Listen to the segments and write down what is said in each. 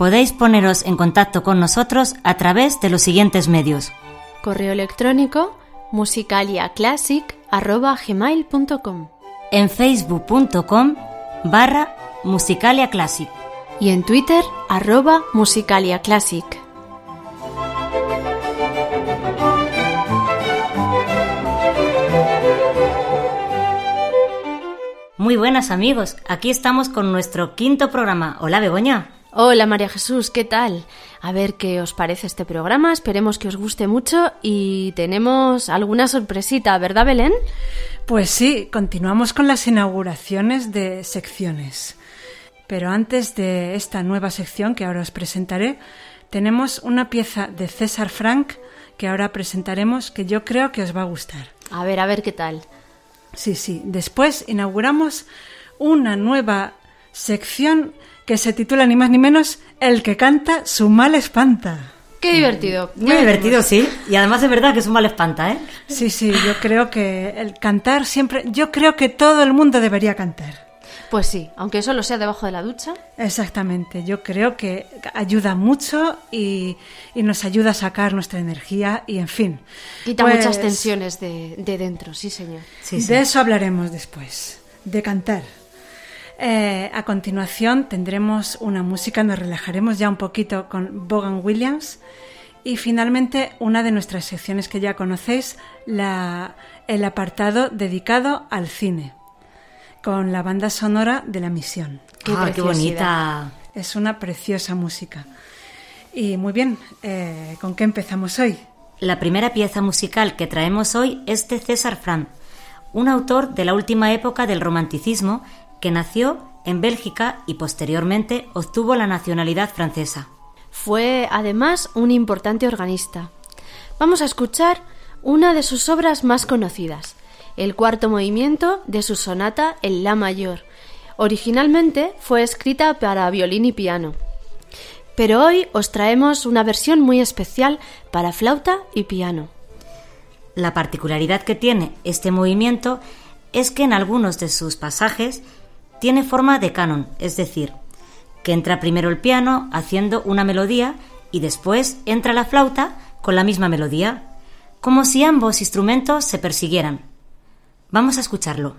Podéis poneros en contacto con nosotros a través de los siguientes medios. Correo electrónico musicaliaclassic.gmail.com En facebook.com barra musicaliaclassic y en Twitter arroba musicaliaclassic. Muy buenas amigos, aquí estamos con nuestro quinto programa. Hola Begoña. Hola María Jesús, ¿qué tal? A ver qué os parece este programa, esperemos que os guste mucho y tenemos alguna sorpresita, ¿verdad Belén? Pues sí, continuamos con las inauguraciones de secciones. Pero antes de esta nueva sección que ahora os presentaré, tenemos una pieza de César Frank que ahora presentaremos que yo creo que os va a gustar. A ver, a ver qué tal. Sí, sí. Después inauguramos una nueva sección que se titula ni más ni menos El que canta su mal espanta. Qué divertido. Muy divertido, sí. Y además es verdad que es un mal espanta, ¿eh? Sí, sí, yo creo que el cantar siempre, yo creo que todo el mundo debería cantar. Pues sí, aunque solo sea debajo de la ducha. Exactamente, yo creo que ayuda mucho y, y nos ayuda a sacar nuestra energía y en fin. Quita Pues, muchas tensiones de, de dentro, sí señor. Sí, sí. De eso hablaremos después, de cantar. Eh, a continuación tendremos una música, nos relajaremos ya un poquito con Bogan Williams y finalmente una de nuestras secciones que ya conocéis, la, el apartado dedicado al cine, con la banda sonora de la misión. Qué ah, qué bonita. Es una preciosa música. Y muy bien, eh, ¿con qué empezamos hoy? La primera pieza musical que traemos hoy es de César Frank, un autor de la última época del romanticismo que nació en Bélgica y posteriormente obtuvo la nacionalidad francesa. Fue además un importante organista. Vamos a escuchar una de sus obras más conocidas, el cuarto movimiento de su sonata en La mayor. Originalmente fue escrita para violín y piano. Pero hoy os traemos una versión muy especial para flauta y piano. La particularidad que tiene este movimiento es que en algunos de sus pasajes tiene forma de canon, es decir, que entra primero el piano haciendo una melodía y después entra la flauta con la misma melodía, como si ambos instrumentos se persiguieran. Vamos a escucharlo.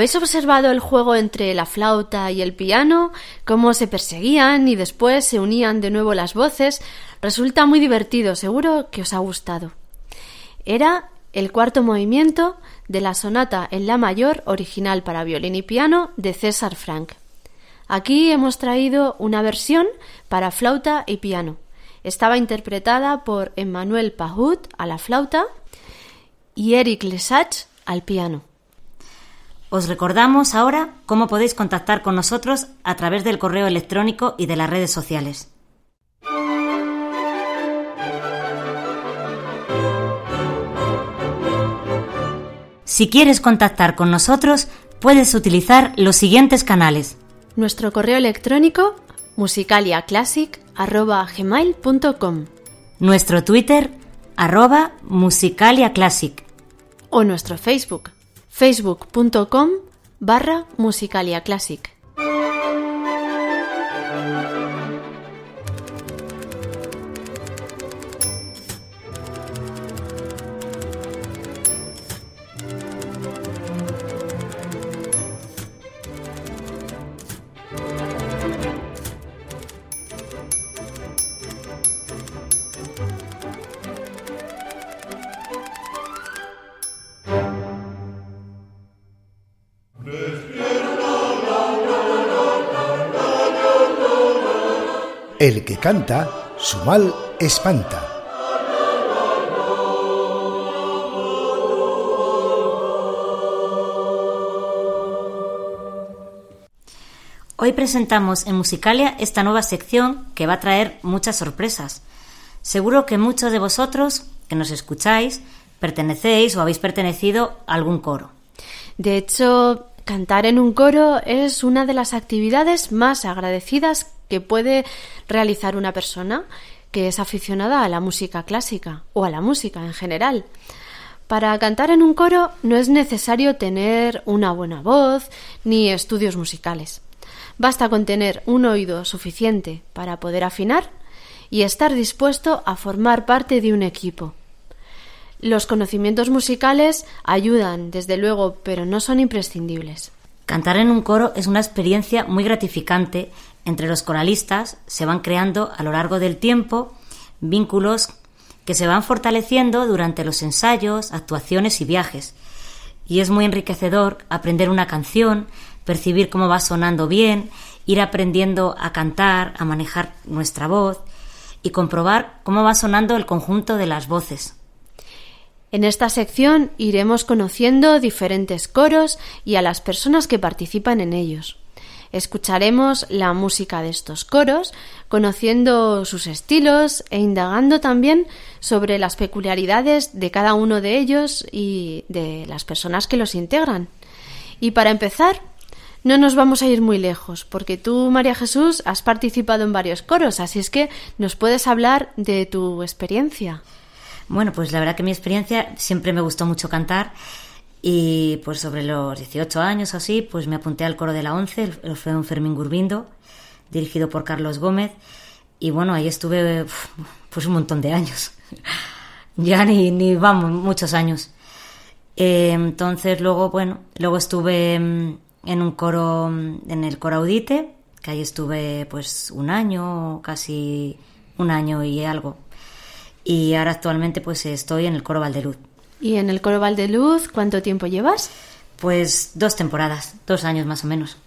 ¿Habéis observado el juego entre la flauta y el piano? Cómo se perseguían y después se unían de nuevo las voces. Resulta muy divertido, seguro que os ha gustado. Era el cuarto movimiento de la sonata en la mayor original para violín y piano de César Frank. Aquí hemos traído una versión para flauta y piano. Estaba interpretada por Emmanuel Pahut a la flauta y Eric Lesage al piano. Os recordamos ahora cómo podéis contactar con nosotros a través del correo electrónico y de las redes sociales. Si quieres contactar con nosotros, puedes utilizar los siguientes canales. Nuestro correo electrónico musicaliaclassic.gmail.com Nuestro Twitter arroba musicaliaclassic o nuestro Facebook facebook.com barra musicaliaclassic. Canta, su mal espanta. Hoy presentamos en Musicalia esta nueva sección que va a traer muchas sorpresas. Seguro que muchos de vosotros que nos escucháis pertenecéis o habéis pertenecido a algún coro. De hecho, cantar en un coro es una de las actividades más agradecidas que puede realizar una persona que es aficionada a la música clásica o a la música en general. Para cantar en un coro no es necesario tener una buena voz ni estudios musicales. Basta con tener un oído suficiente para poder afinar y estar dispuesto a formar parte de un equipo. Los conocimientos musicales ayudan, desde luego, pero no son imprescindibles. Cantar en un coro es una experiencia muy gratificante entre los coralistas se van creando a lo largo del tiempo vínculos que se van fortaleciendo durante los ensayos, actuaciones y viajes. y es muy enriquecedor aprender una canción, percibir cómo va sonando bien, ir aprendiendo a cantar, a manejar nuestra voz y comprobar cómo va sonando el conjunto de las voces. En esta sección iremos conociendo diferentes coros y a las personas que participan en ellos. Escucharemos la música de estos coros, conociendo sus estilos e indagando también sobre las peculiaridades de cada uno de ellos y de las personas que los integran. Y para empezar, no nos vamos a ir muy lejos, porque tú, María Jesús, has participado en varios coros, así es que nos puedes hablar de tu experiencia. Bueno, pues la verdad que mi experiencia siempre me gustó mucho cantar y pues sobre los 18 años o así, pues me apunté al coro de la 11, el un Fermín Gurbindo, dirigido por Carlos Gómez y bueno, ahí estuve pues un montón de años. ya ni, ni vamos, muchos años. Eh, entonces luego, bueno, luego estuve mm, en un coro, mm, en el coro Audite, que ahí estuve pues un año, casi un año y algo y ahora actualmente pues estoy en el coro Valdeluz. ¿Y en el coro Valdeluz cuánto tiempo llevas? Pues dos temporadas, dos años más o menos.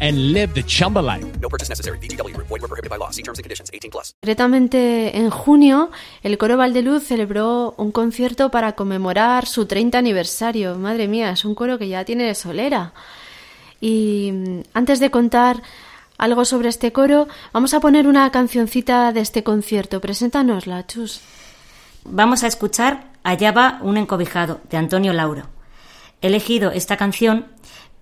and live the Chumba life. No purchase necessary. DTW, void, were prohibited by law. See terms and conditions 18 plus. Concretamente, en junio, el Coro Valdeluz celebró un concierto para conmemorar su 30 aniversario. Madre mía, es un coro que ya tiene solera. Y mm, antes de contar algo sobre este coro, vamos a poner una cancioncita de este concierto. Preséntanosla, Chus. Vamos a escuchar Allá va un encobijado, de Antonio Lauro. He elegido esta canción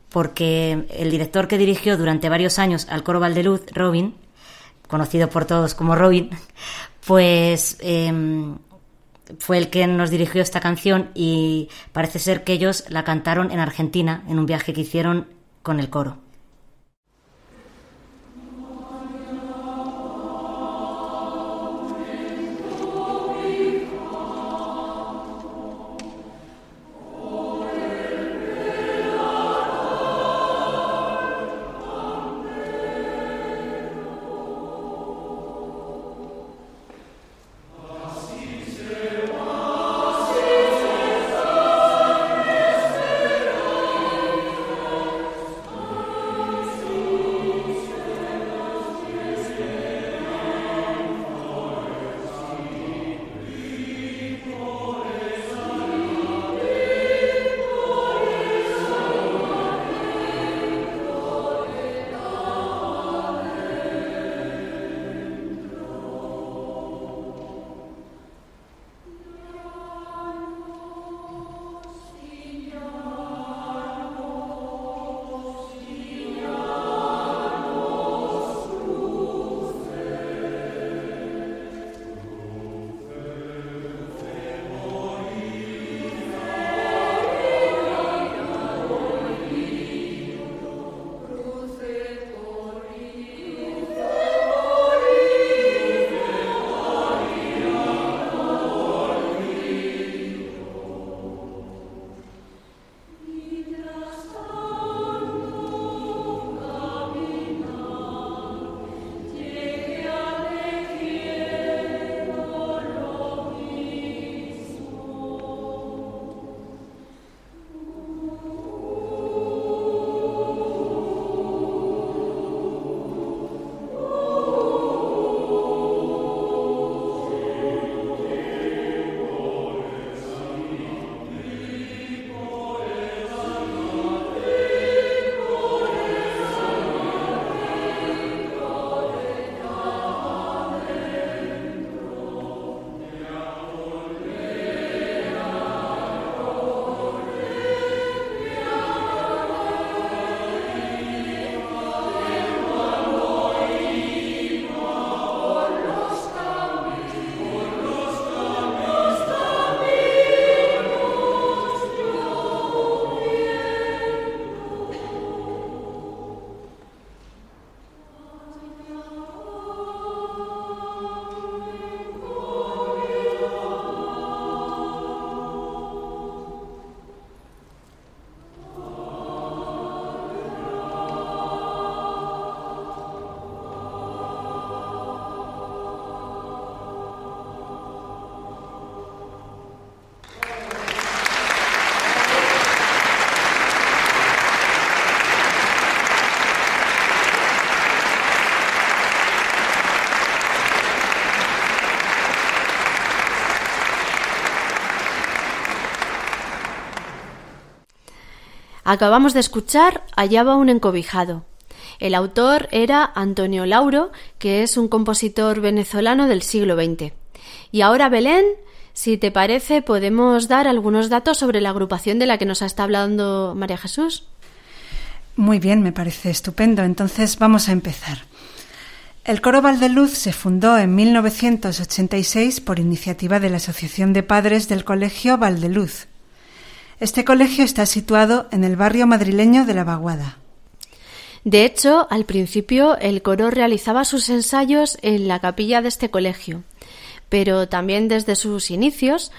porque el director que dirigió durante varios años al coro Valdeluz, Robin, conocido por todos como Robin, pues em, fue el que nos dirigió esta canción y parece ser que ellos la cantaron en Argentina en un viaje que hicieron con el coro. Acabamos de escuchar Allá va un encobijado. El autor era Antonio Lauro, que es un compositor venezolano del siglo XX. Y ahora, Belén, si te parece, podemos dar algunos datos sobre la agrupación de la que nos está hablando María Jesús. Muy bien, me parece estupendo. Entonces vamos a empezar. El coro Valdeluz se fundó en 1986 por iniciativa de la Asociación de Padres del Colegio Valdeluz, este colegio está situado en el barrio madrileño de La Vaguada. De hecho, al principio el coro realizaba sus ensayos en la capilla de este colegio, pero también desde sus inicios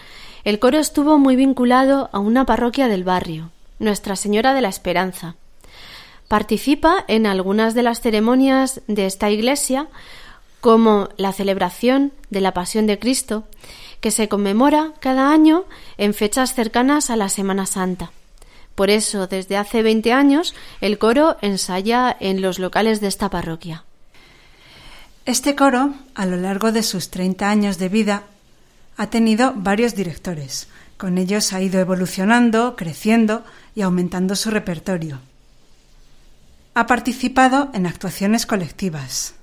el coro estuvo muy vinculado a una parroquia del barrio, Nuestra Señora de la Esperanza. Participa en algunas de las ceremonias de esta iglesia, como la celebración de la Pasión de Cristo que se conmemora cada año en fechas cercanas a la Semana Santa. Por eso, desde hace 20 años, el coro ensaya en los locales de esta parroquia. Este coro, a lo largo de sus 30 años de vida, ha tenido varios directores. Con ellos ha ido evolucionando, creciendo y aumentando su repertorio. Ha participado en actuaciones colectivas,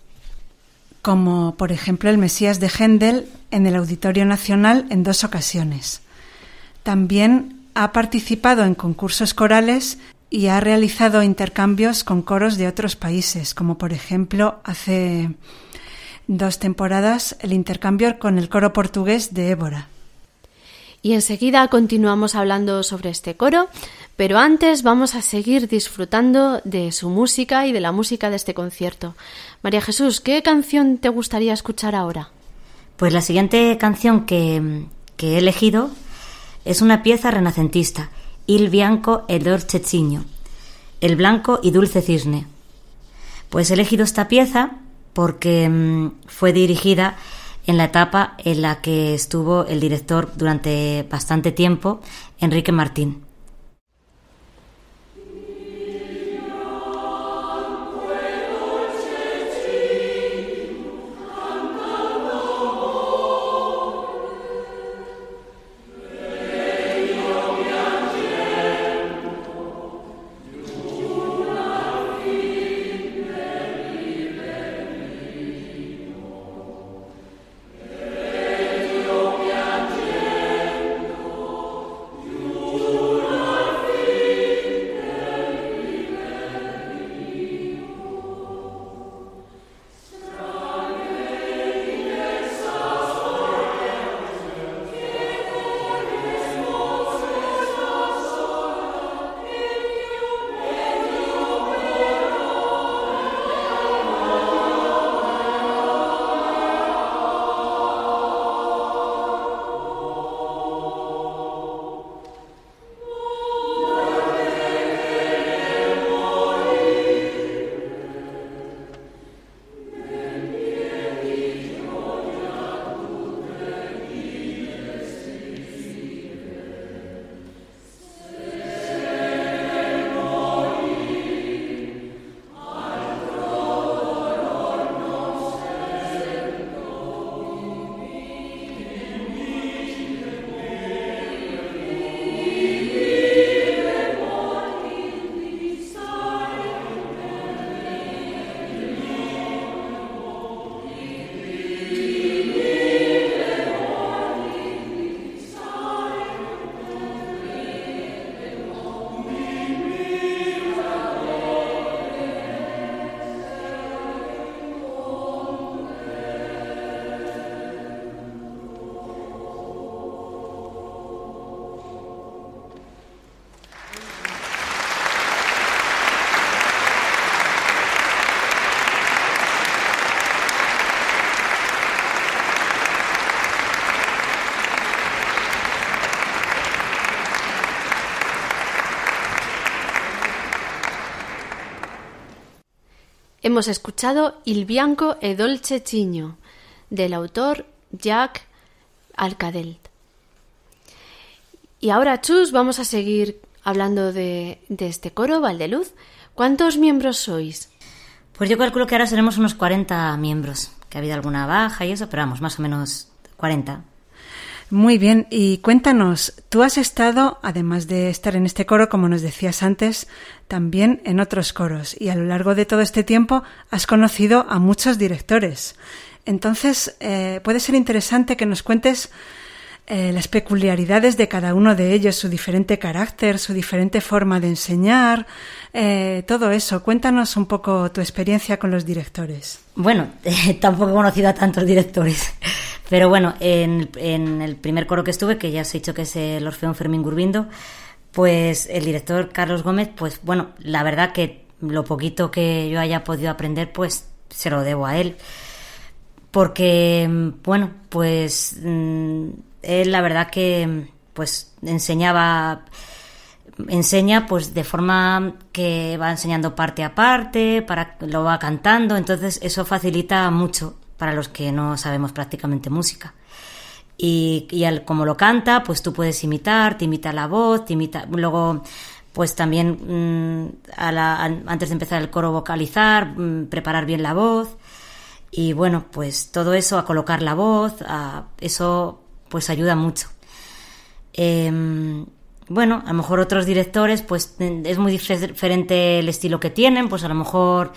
como por ejemplo el Mesías de Händel en el Auditorio Nacional en dos ocasiones. También ha participado en concursos corales y ha realizado intercambios con coros de otros países, como por ejemplo hace dos temporadas el intercambio con el coro portugués de Évora. Y enseguida continuamos hablando sobre este coro, pero antes vamos a seguir disfrutando de su música y de la música de este concierto. María Jesús, ¿qué canción te gustaría escuchar ahora? Pues la siguiente canción que, he elegido es una pieza renacentista, Il bianco e dolce cigno, el blanco y dulce cisne. Pues he elegido esta pieza porque mm, fue dirigida en la etapa en la que estuvo el director durante bastante tiempo, Enrique Martín. Hemos escuchado Il bianco e dolce cigno del autor Jacques Alcadel. Y ahora, Chus, vamos a seguir hablando de, este coro, Valdeluz. ¿Cuántos miembros sois? Pues yo calculo que ahora seremos unos 40 miembros, que ha habido alguna baja y eso, pero vamos, más o menos 40. Muy bien, y cuéntanos, tú has estado, además de estar en este coro, como nos decías antes, también en otros coros, y a lo largo de todo este tiempo has conocido a muchos directores. Entonces, eh, puede ser interesante que nos cuentes eh, las peculiaridades de cada uno de ellos, su diferente carácter, su diferente forma de enseñar, eh, todo eso. Cuéntanos un poco tu experiencia con los directores. Bueno, tampoco he conocido a tantos directores, pero bueno, en, el primer coro que estuve, que ya os he dicho que es el Orfeón Fermín Gurbindo, pues el director Carlos Gómez, pues bueno, la verdad que lo poquito que yo haya podido aprender, pues se lo debo a él. Porque, bueno, pues mm, él la verdad que pues enseñaba enseña pues de forma que va enseñando parte a parte, para lo va cantando, entonces eso facilita mucho para los que no sabemos prácticamente música. Y, y al, como lo canta, pues tú puedes imitar, te imita la voz, te imita, luego pues también mm, antes de empezar el coro vocalizar, mm, preparar bien la voz y bueno, pues todo eso a colocar la voz, a, eso pues ayuda mucho. Em, bueno, a lo mejor otros directores, pues es muy diferente el estilo que tienen, pues a lo mejor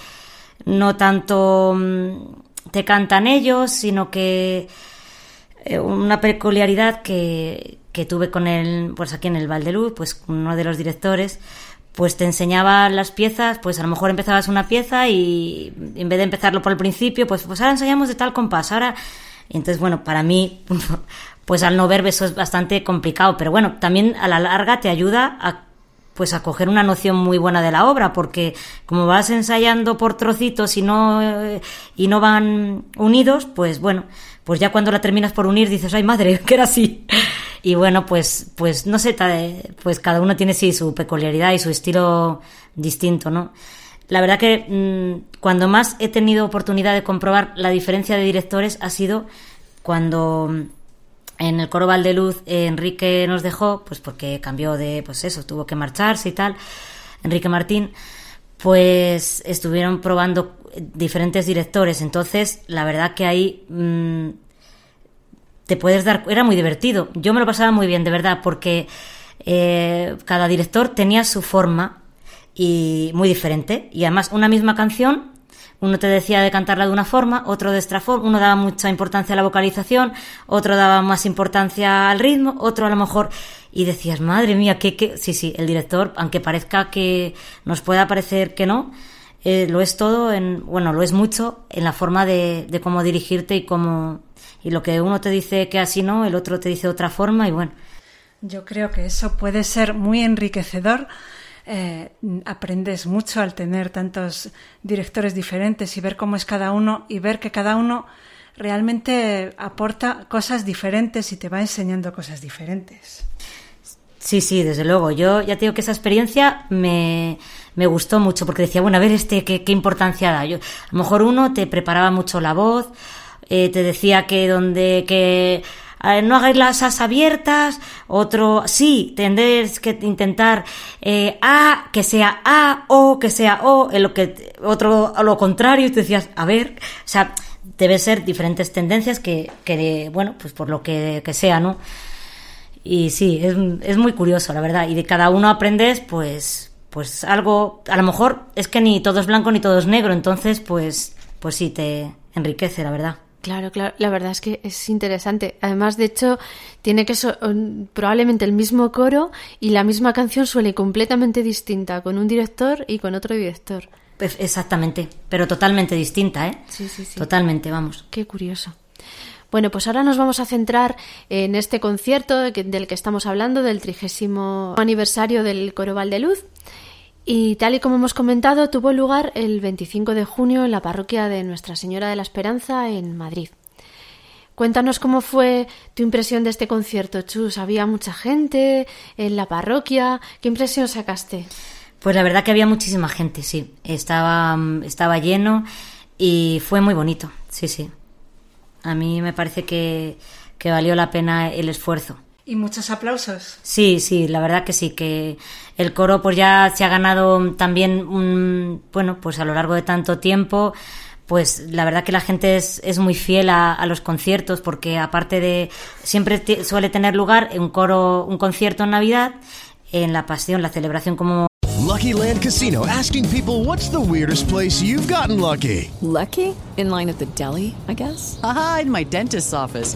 no tanto mm, te cantan ellos, sino que eh, una peculiaridad que, que tuve con él, pues aquí en el Valdeluz, pues uno de los directores, pues te enseñaba las piezas, pues a lo mejor empezabas una pieza y en vez de empezarlo por el principio, pues, pues ahora enseñamos de tal compás, ahora... Entonces, bueno, para mí pues al no ver eso es bastante complicado, pero bueno, también a la larga te ayuda a pues a coger una noción muy buena de la obra, porque como vas ensayando por trocitos y no y no van unidos, pues bueno, pues ya cuando la terminas por unir dices, ay madre, que era así. Y bueno, pues pues no sé, pues cada uno tiene sí su peculiaridad y su estilo distinto, ¿no? La verdad que mm, cuando más he tenido oportunidad de comprobar la diferencia de directores ha sido cuando en el coro Valdeluz eh, Enrique nos dejó, pues porque cambió de, pues eso, tuvo que marcharse y tal, Enrique Martín, pues estuvieron probando diferentes directores, entonces la verdad que ahí mm, te puedes dar, era muy divertido, yo me lo pasaba muy bien, de verdad, porque eh, cada director tenía su forma y muy diferente, y además una misma canción uno te decía de cantarla de una forma, otro de otra forma, uno daba mucha importancia a la vocalización, otro daba más importancia al ritmo, otro a lo mejor y decías, madre mía, que, sí, sí, el director, aunque parezca que nos pueda parecer que no, eh, lo es todo, en, bueno, lo es mucho en la forma de, de cómo dirigirte y cómo, y lo que uno te dice que así no, el otro te dice otra forma y bueno. Yo creo que eso puede ser muy enriquecedor eh, aprendes mucho al tener tantos directores diferentes y ver cómo es cada uno y ver que cada uno realmente aporta cosas diferentes y te va enseñando cosas diferentes. Sí, sí, desde luego. Yo ya tengo que esa experiencia me, me gustó mucho porque decía, bueno, a ver este qué, qué importancia da. Yo, a lo mejor uno te preparaba mucho la voz, eh, te decía que donde que no hagáis las as abiertas, otro, sí, tendréis que intentar eh, A, que sea A, O, que sea O, en lo que, otro, a lo contrario, y tú decías, a ver, o sea, debe ser diferentes tendencias que, que bueno, pues por lo que, que sea, ¿no? Y sí, es, es muy curioso, la verdad, y de cada uno aprendes, pues, pues algo, a lo mejor es que ni todo es blanco ni todo es negro, entonces, pues, pues sí, te enriquece, la verdad. Claro, claro, la verdad es que es interesante. Además, de hecho, tiene que ser probablemente el mismo coro y la misma canción suele completamente distinta con un director y con otro director. Pues exactamente, pero totalmente distinta, ¿eh? Sí, sí, sí. Totalmente, vamos. Qué curioso. Bueno, pues ahora nos vamos a centrar en este concierto del que estamos hablando, del trigésimo aniversario del Coro Valdeluz. Y tal y como hemos comentado, tuvo lugar el 25 de junio en la parroquia de Nuestra Señora de la Esperanza en Madrid. Cuéntanos cómo fue tu impresión de este concierto, Chus. ¿Había mucha gente en la parroquia? ¿Qué impresión sacaste? Pues la verdad que había muchísima gente, sí. Estaba, estaba lleno y fue muy bonito, sí, sí. A mí me parece que, que valió la pena el esfuerzo. Y muchos aplausos. Sí, sí, la verdad que sí, que el coro pues ya se ha ganado también un, bueno, pues a lo largo de tanto tiempo, pues la verdad que la gente es, es muy fiel a, a, los conciertos porque aparte de siempre suele tener lugar un coro un concierto en Navidad en la pasión la celebración como Lucky Land Casino asking people what's the weirdest place you've gotten lucky Lucky in line at the deli I guess aha in my dentist's office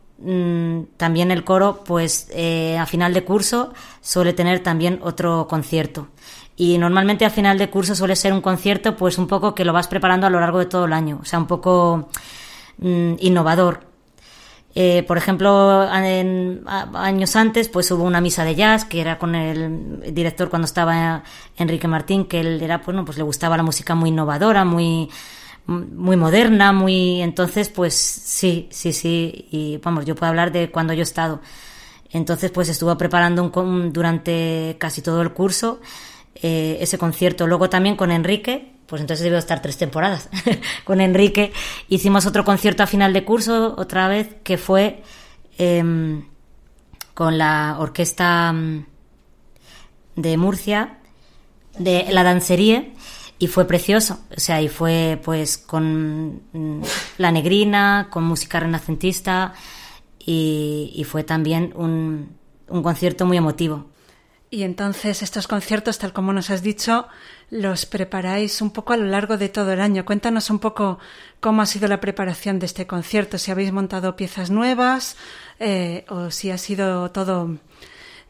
también el coro, pues eh, a final de curso suele tener también otro concierto. Y normalmente a final de curso suele ser un concierto, pues un poco que lo vas preparando a lo largo de todo el año, o sea, un poco mm, innovador. Eh, por ejemplo, años antes, pues hubo una misa de jazz que era con el director cuando estaba Enrique Martín, que él era, bueno, pues le gustaba la música muy innovadora, muy muy moderna, muy... Entonces, pues sí, sí, sí. Y vamos, yo puedo hablar de cuando yo he estado. Entonces, pues estuvo preparando un, durante casi todo el curso eh, ese concierto. Luego también con Enrique, pues entonces debió estar tres temporadas. con Enrique hicimos otro concierto a final de curso, otra vez, que fue eh, con la orquesta mm, de Murcia, de la dancería y fue precioso, o sea, y fue pues con mm, la negrina, con música renacentista y, fue también un, un concierto muy emotivo. Y entonces estos conciertos, tal como nos has dicho, los preparáis un poco a lo largo de todo el año. Cuéntanos un poco cómo ha sido la preparación de este concierto, si habéis montado piezas nuevas eh, o si ha sido todo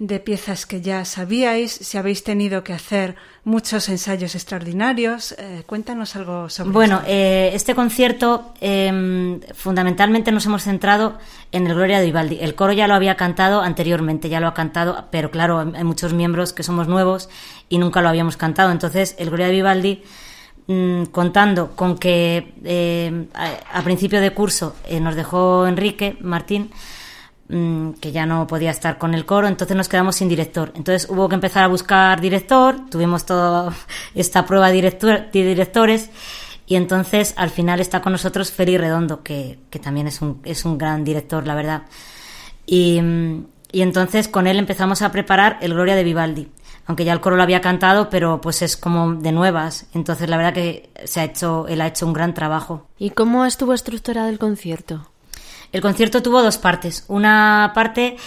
de piezas que ya sabíais, si habéis tenido que hacer muchos ensayos extraordinarios. Eh, cuéntanos algo sobre Bueno, eh, este concierto eh, fundamentalmente nos hemos centrado en el Gloria de Vivaldi. El coro ya lo había cantado anteriormente, ya lo ha cantado, pero claro, hay muchos miembros que somos nuevos y nunca lo habíamos cantado. Entonces, el Gloria de Vivaldi mm, contando con que eh, a, principio de curso nos dejó Enrique Martín, Mm, que ya no podía estar con el coro, entonces nos quedamos sin director. Entonces hubo que empezar a buscar director, tuvimos toda esta prueba de, director, de directores y entonces al final está con nosotros Feli Redondo, que, que, también es un, es un gran director, la verdad. Y, y entonces con él empezamos a preparar el Gloria de Vivaldi aunque ya el coro lo había cantado, pero pues es como de nuevas. Entonces la verdad que se ha hecho, él ha hecho un gran trabajo. ¿Y cómo estuvo estructurado el concierto? El concierto tuvo dos partes. Una parte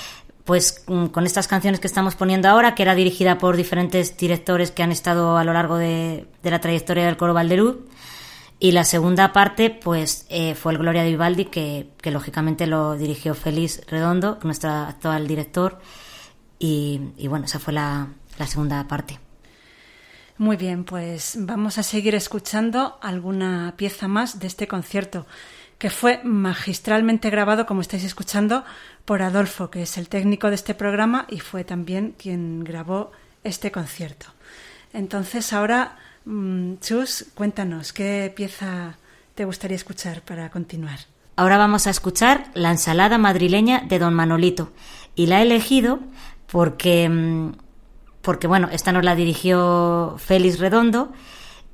pues mm, con estas canciones que estamos poniendo ahora, que era dirigida por diferentes directores que han estado a lo largo de, la trayectoria del coro Valderú. Y la segunda parte, pues, eh, fue el Gloria de Vivaldi, que, lógicamente lo dirigió Félix Redondo, nuestro actual director. Y, bueno, esa fue la segunda parte. Muy bien, pues vamos a seguir escuchando alguna pieza más de este concierto que fue magistralmente grabado, como estáis escuchando, por Adolfo, que es el técnico de este programa y fue también quien grabó este concierto. Entonces, ahora, mm, Chus, cuéntanos, ¿qué pieza te gustaría escuchar para continuar? Ahora vamos a escuchar la ensalada madrileña de Don Manolito. Y la he elegido porque, mm, porque bueno, esta nos la dirigió Félix Redondo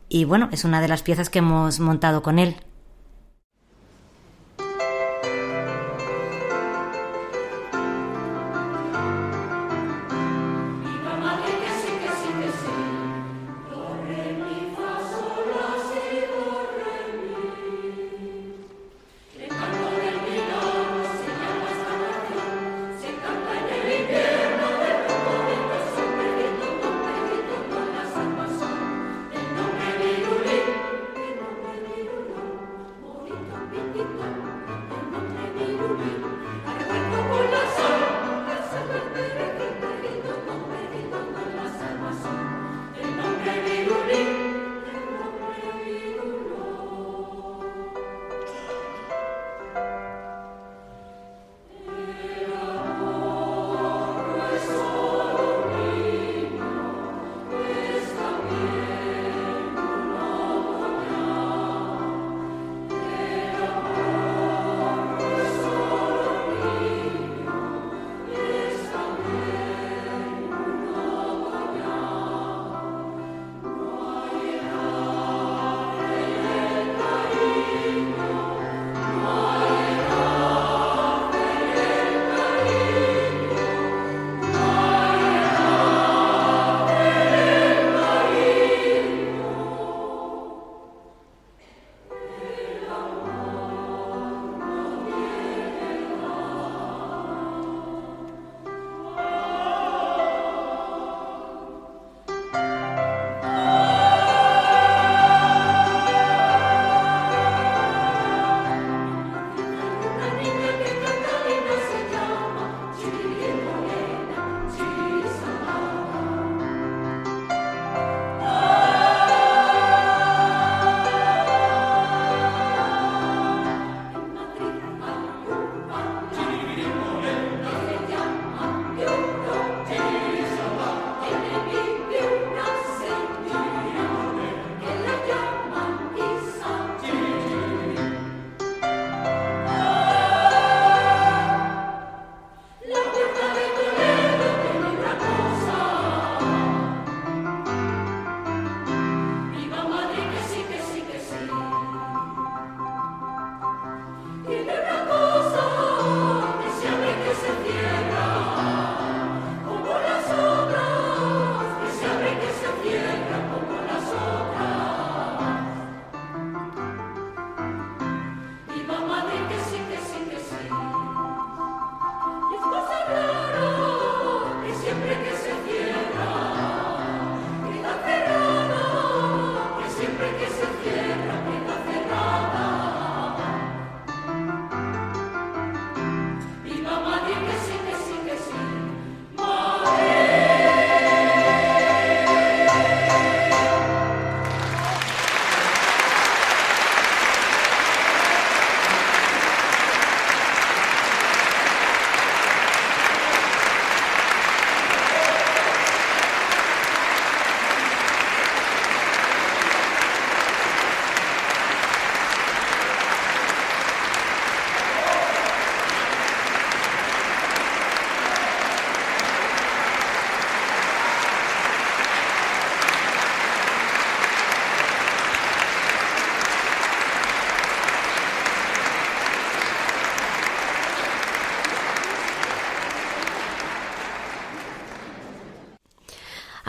y bueno, es una de las piezas que hemos montado con él.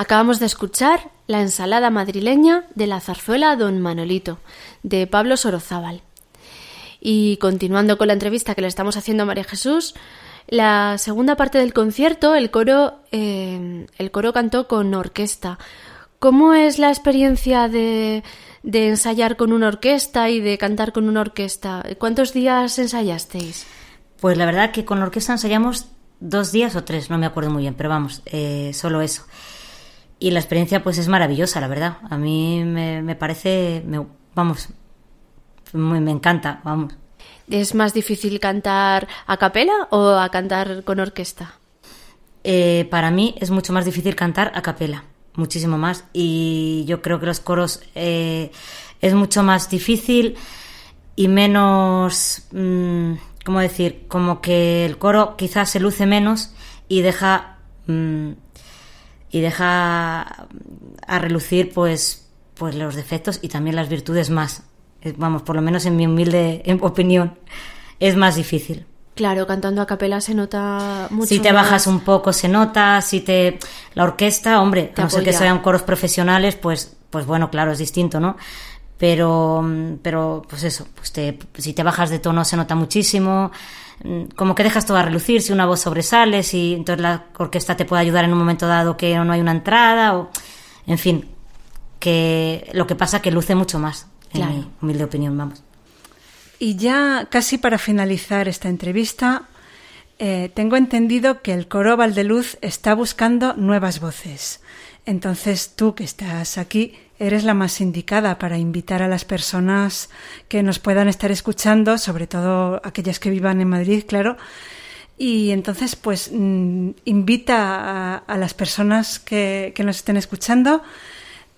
Acabamos de escuchar la ensalada madrileña de la zarzuela Don Manolito, de Pablo Sorozábal. Y continuando con la entrevista que le estamos haciendo a María Jesús, la segunda parte del concierto, el coro, eh, el coro cantó con orquesta. ¿Cómo es la experiencia de, de ensayar con una orquesta y de cantar con una orquesta? ¿Cuántos días ensayasteis? Pues la verdad que con la orquesta ensayamos dos días o tres, no me acuerdo muy bien, pero vamos, eh, solo eso. Y la experiencia pues es maravillosa, la verdad. A mí me, me parece, me, vamos, me, me encanta, vamos. ¿Es más difícil cantar a capela o a cantar con orquesta? Eh, para mí es mucho más difícil cantar a capela, muchísimo más. Y yo creo que los coros eh, es mucho más difícil y menos, mm, ¿cómo decir? Como que el coro quizás se luce menos y deja mm, y deja a relucir pues pues los defectos y también las virtudes más. Eh, Vamos, por lo menos en mi humilde opinión, es más difícil. Claro, cantando a capela se nota mucho. Si te más. bajas un poco se nota, si te la orquesta, hombre, Te a no ser que apoya. sean coros profesionales, pues pues bueno, claro, es distinto, ¿no? Pero pero pues eso, pues te, si te bajas de tono se nota muchísimo, como que dejas todo a relucir, si una voz sobresale, si entonces la orquesta te puede ayudar en un momento dado que no hay una entrada o en fin, que lo que pasa que luce mucho más, en Claro. mi humilde opinión, vamos. Y ya casi para finalizar esta entrevista, eh, tengo entendido que el coro Valdeluz está buscando nuevas voces. Entonces tú que estás aquí eres la más indicada para invitar a las personas que nos puedan estar escuchando, sobre todo aquellas que vivan en Madrid, claro. Y entonces, pues, mm, invita a, a las personas que, que nos estén escuchando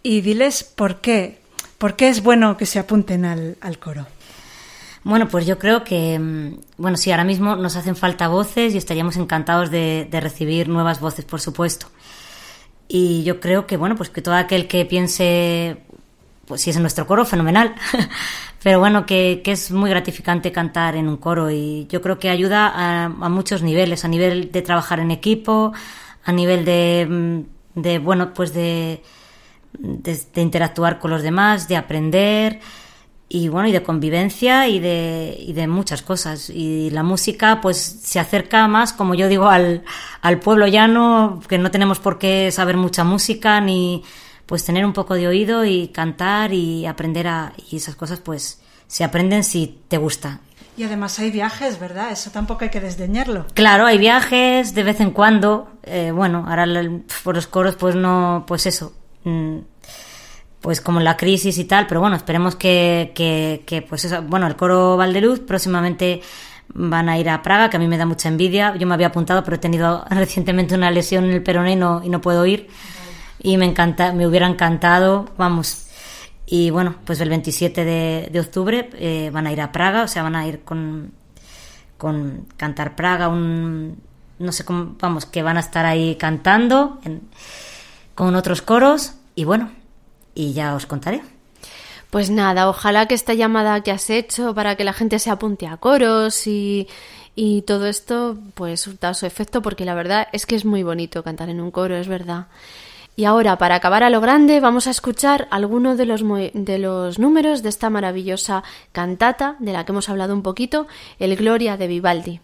y diles por qué, por qué es bueno que se apunten al, al coro. Bueno, pues yo creo que, mm, bueno, sí, ahora mismo nos hacen falta voces y estaríamos encantados de, de recibir nuevas voces, por supuesto. Y yo creo que, bueno, pues que todo aquel que piense, pues si es en nuestro coro, fenomenal. Pero bueno, que, que es muy gratificante cantar en un coro y yo creo que ayuda a, a muchos niveles, a nivel de trabajar en equipo, a nivel de, mm, de bueno, pues de, de, de interactuar con los demás, de aprender y bueno, y de convivencia y de, y de muchas cosas. Y la música pues se acerca más, como yo digo, al, al pueblo llano, que no tenemos por qué saber mucha música ni pues tener un poco de oído y cantar y aprender a... Y esas cosas pues se aprenden si te gusta. Y además hay viajes, ¿verdad? Eso tampoco hay que desdeñarlo. Claro, hay viajes de vez en cuando. eh, bueno, ahora por los coros, pues no, pues eso. mm, Pues como la crisis y tal, pero bueno, esperemos que, que, que, pues eso. Bueno, el coro Valdeluz próximamente van a ir a Praga, que a mí me da mucha envidia. Yo me había apuntado, pero he tenido recientemente una lesión en el peroné y no, y no puedo ir. Y me encanta, me hubiera encantado, vamos. Y bueno, pues el 27 de, de octubre eh, van a ir a Praga, o sea, van a ir con, con Cantar Praga, un no sé cómo, vamos, que van a estar ahí cantando en- con otros coros y bueno, y ya os contaré. Pues nada, ojalá que esta llamada que has hecho para que la gente se apunte a coros y, todo esto, pues da su efecto, porque la verdad es que es muy bonito cantar en un coro, es verdad. Y ahora, para acabar a lo grande, vamos a escuchar algunos de los, de los números de esta maravillosa cantata, de la que hemos hablado un poquito, el Gloria de Vivaldi.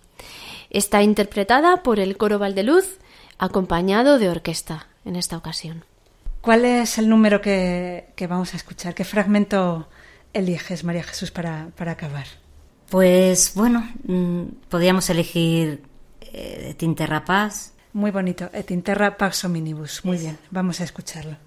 Está interpretada por el coro Valdeluz, acompañado de orquesta en esta ocasión. ¿Cuál es el número que, que vamos a escuchar? ¿Qué fragmento eliges, María Jesús, para, para acabar? Pues bueno, mm, podríamos elegir eh, Tinte Rapaz. Muy bonito. Et interra pax omnibus. Muy bien, vamos a escucharlo.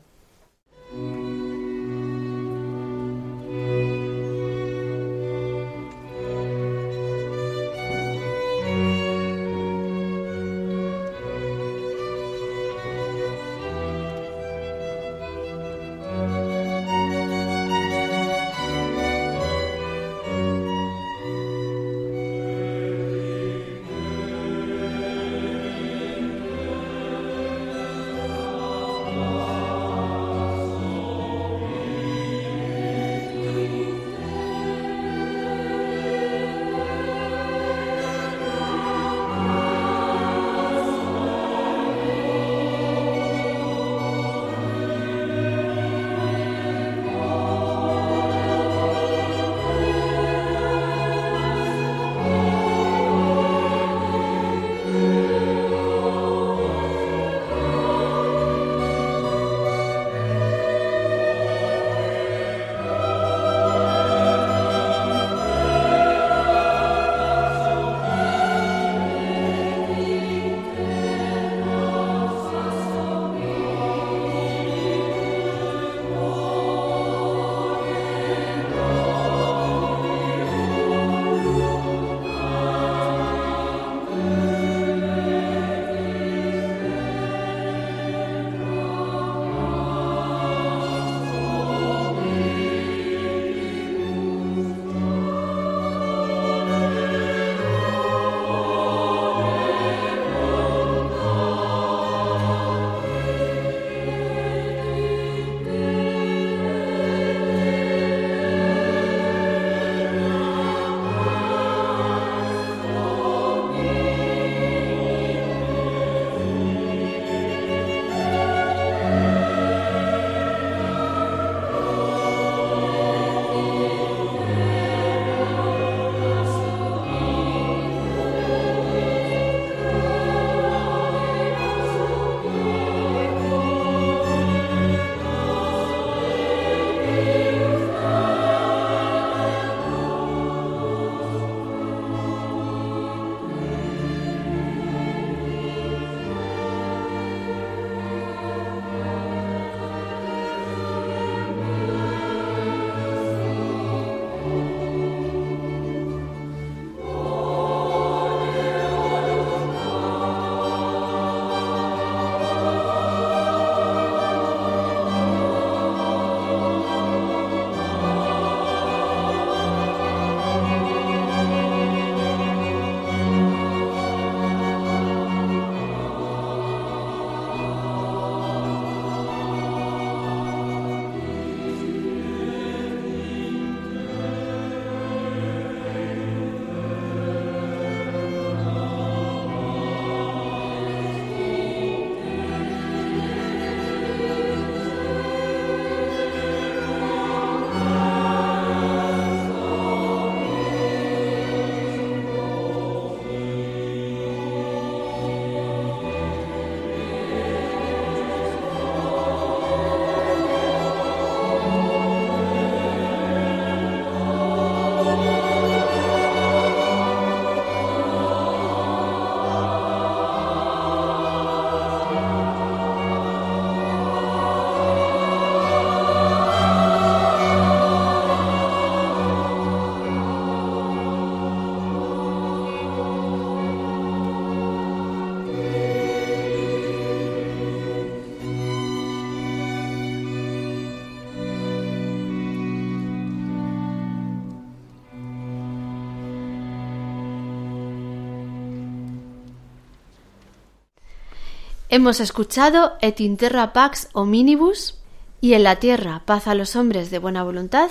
Hemos escuchado Et in terra pax hominibus y En la tierra paz a los hombres de buena voluntad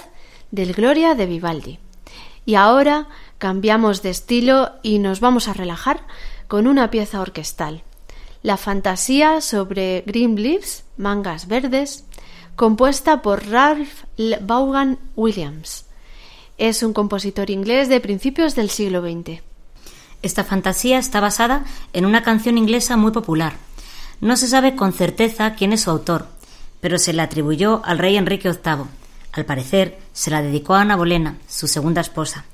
del Gloria de Vivaldi. Y ahora cambiamos de estilo y nos vamos a relajar con una pieza orquestal. La fantasía sobre Green Leaves, mangas verdes, compuesta por Ralph Vaughan Williams. Es un compositor inglés de principios del siglo XX. Esta fantasía está basada en una canción inglesa muy popular. No se sabe con certeza quién es su autor, pero se le atribuyó al rey Enrique VIII. Al parecer, se la dedicó a Ana Bolena, su segunda esposa.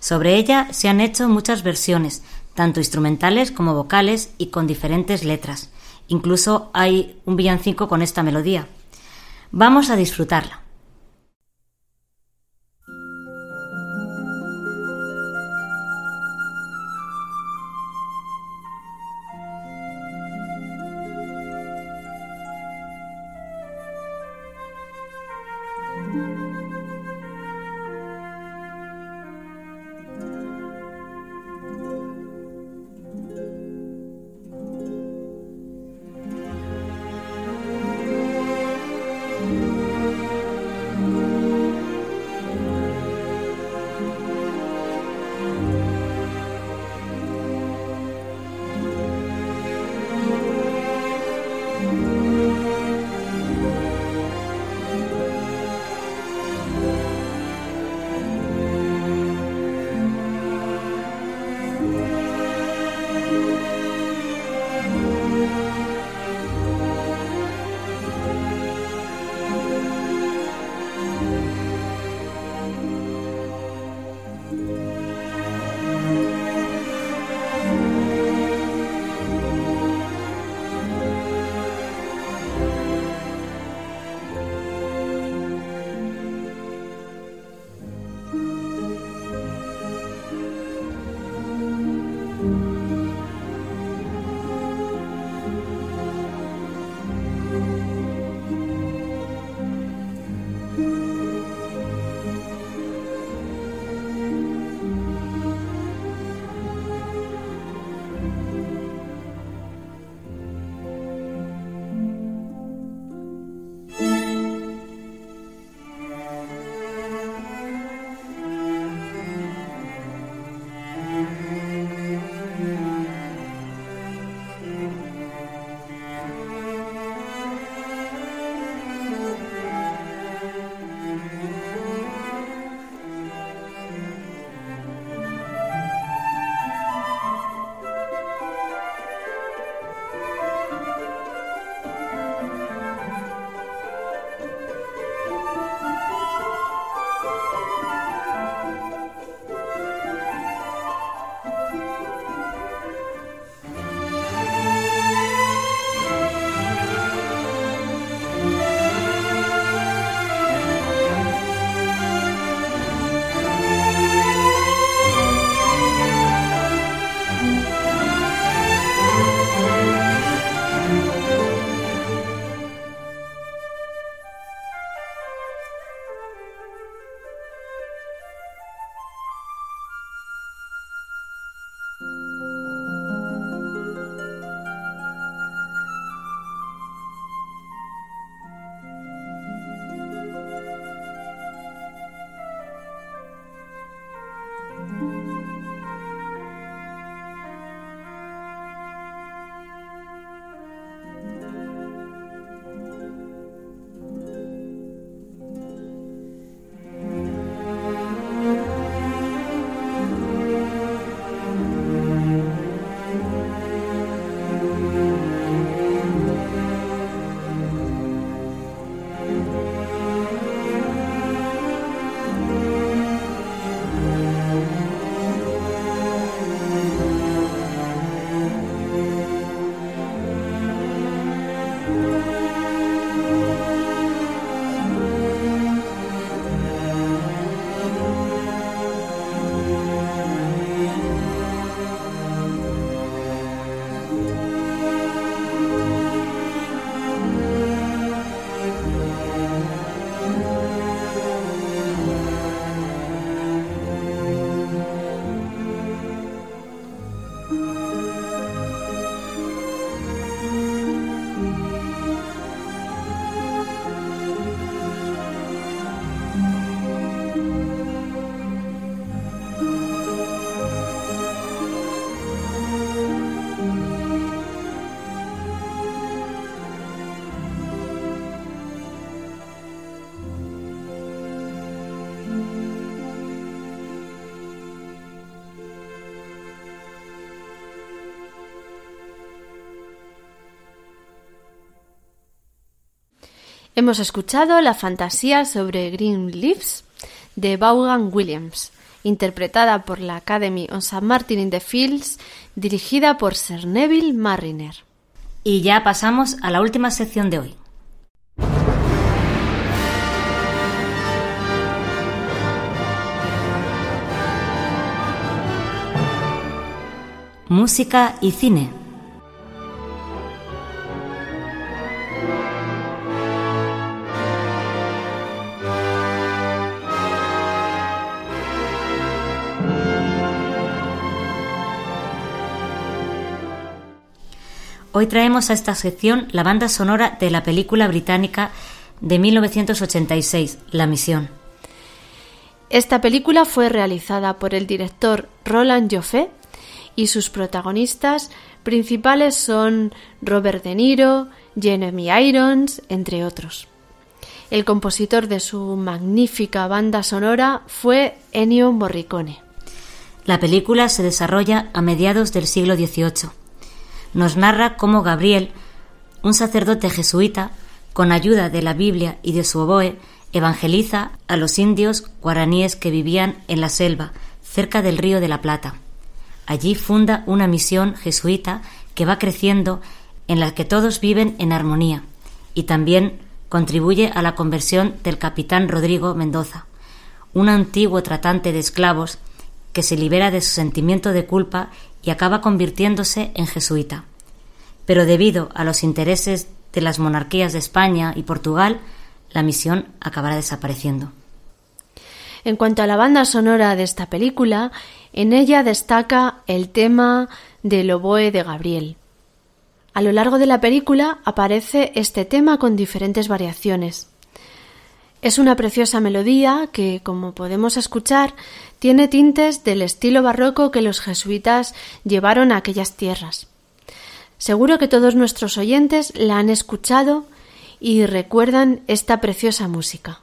Sobre ella se han hecho muchas versiones, tanto instrumentales como vocales y con diferentes letras. Incluso hay un villancico con esta melodía. Vamos a disfrutarla. Hemos escuchado la fantasía sobre Green Leaves de Vaughan Williams, interpretada por la Academy on St. Martin in the Fields, dirigida por Sir Neville Marriner. Y ya pasamos a la última sección de hoy. Música y cine. Hoy traemos a esta sección la banda sonora de la película británica de 1986, La Misión. Esta película fue realizada por el director Roland Joffé y sus protagonistas principales son Robert De Niro, Jeremy Irons, entre otros. El compositor de su magnífica banda sonora fue Ennio Morricone. La película se desarrolla a mediados del siglo XVIII nos narra cómo Gabriel, un sacerdote jesuita, con ayuda de la Biblia y de su oboe, evangeliza a los indios guaraníes que vivían en la selva, cerca del río de la Plata. Allí funda una misión jesuita que va creciendo en la que todos viven en armonía y también contribuye a la conversión del capitán Rodrigo Mendoza, un antiguo tratante de esclavos que se libera de su sentimiento de culpa y acaba convirtiéndose en jesuita. Pero debido a los intereses de las monarquías de España y Portugal, la misión acabará desapareciendo. En cuanto a la banda sonora de esta película, en ella destaca el tema del oboe de Gabriel. A lo largo de la película aparece este tema con diferentes variaciones. Es una preciosa melodía que, como podemos escuchar, tiene tintes del estilo barroco que los jesuitas llevaron a aquellas tierras. Seguro que todos nuestros oyentes la han escuchado y recuerdan esta preciosa música.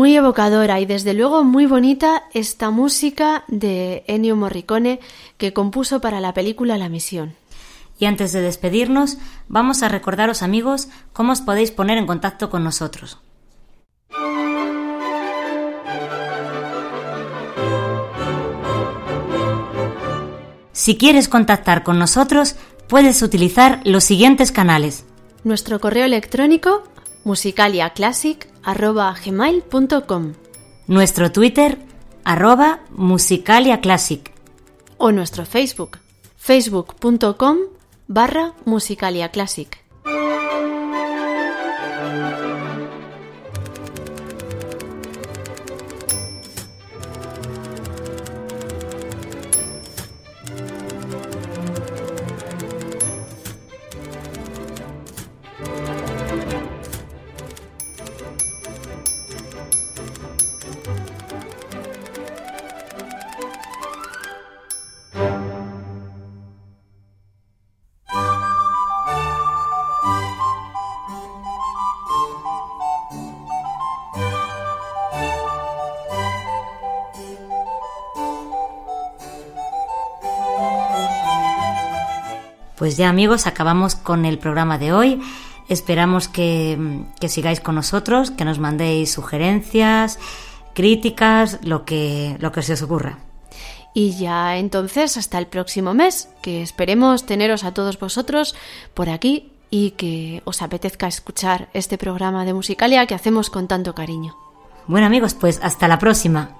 Muy evocadora y desde luego muy bonita esta música de Ennio Morricone que compuso para la película La Misión. Y antes de despedirnos, vamos a recordaros amigos cómo os podéis poner en contacto con nosotros. Si quieres contactar con nosotros, puedes utilizar los siguientes canales. Nuestro correo electrónico musicaliaclassic arroba gmail.com Nuestro Twitter, arroba musicaliaclassic. o nuestro Facebook, facebook.com barra musicaliaclassic. Pues ya amigos, acabamos con el programa de hoy. Esperamos que, que sigáis con nosotros, que nos mandéis sugerencias, críticas, lo que, lo que se os ocurra. Y ya entonces hasta el próximo mes, que esperemos teneros a todos vosotros por aquí y que os apetezca escuchar este programa de Musicalia que hacemos con tanto cariño. Bueno amigos, pues hasta la próxima.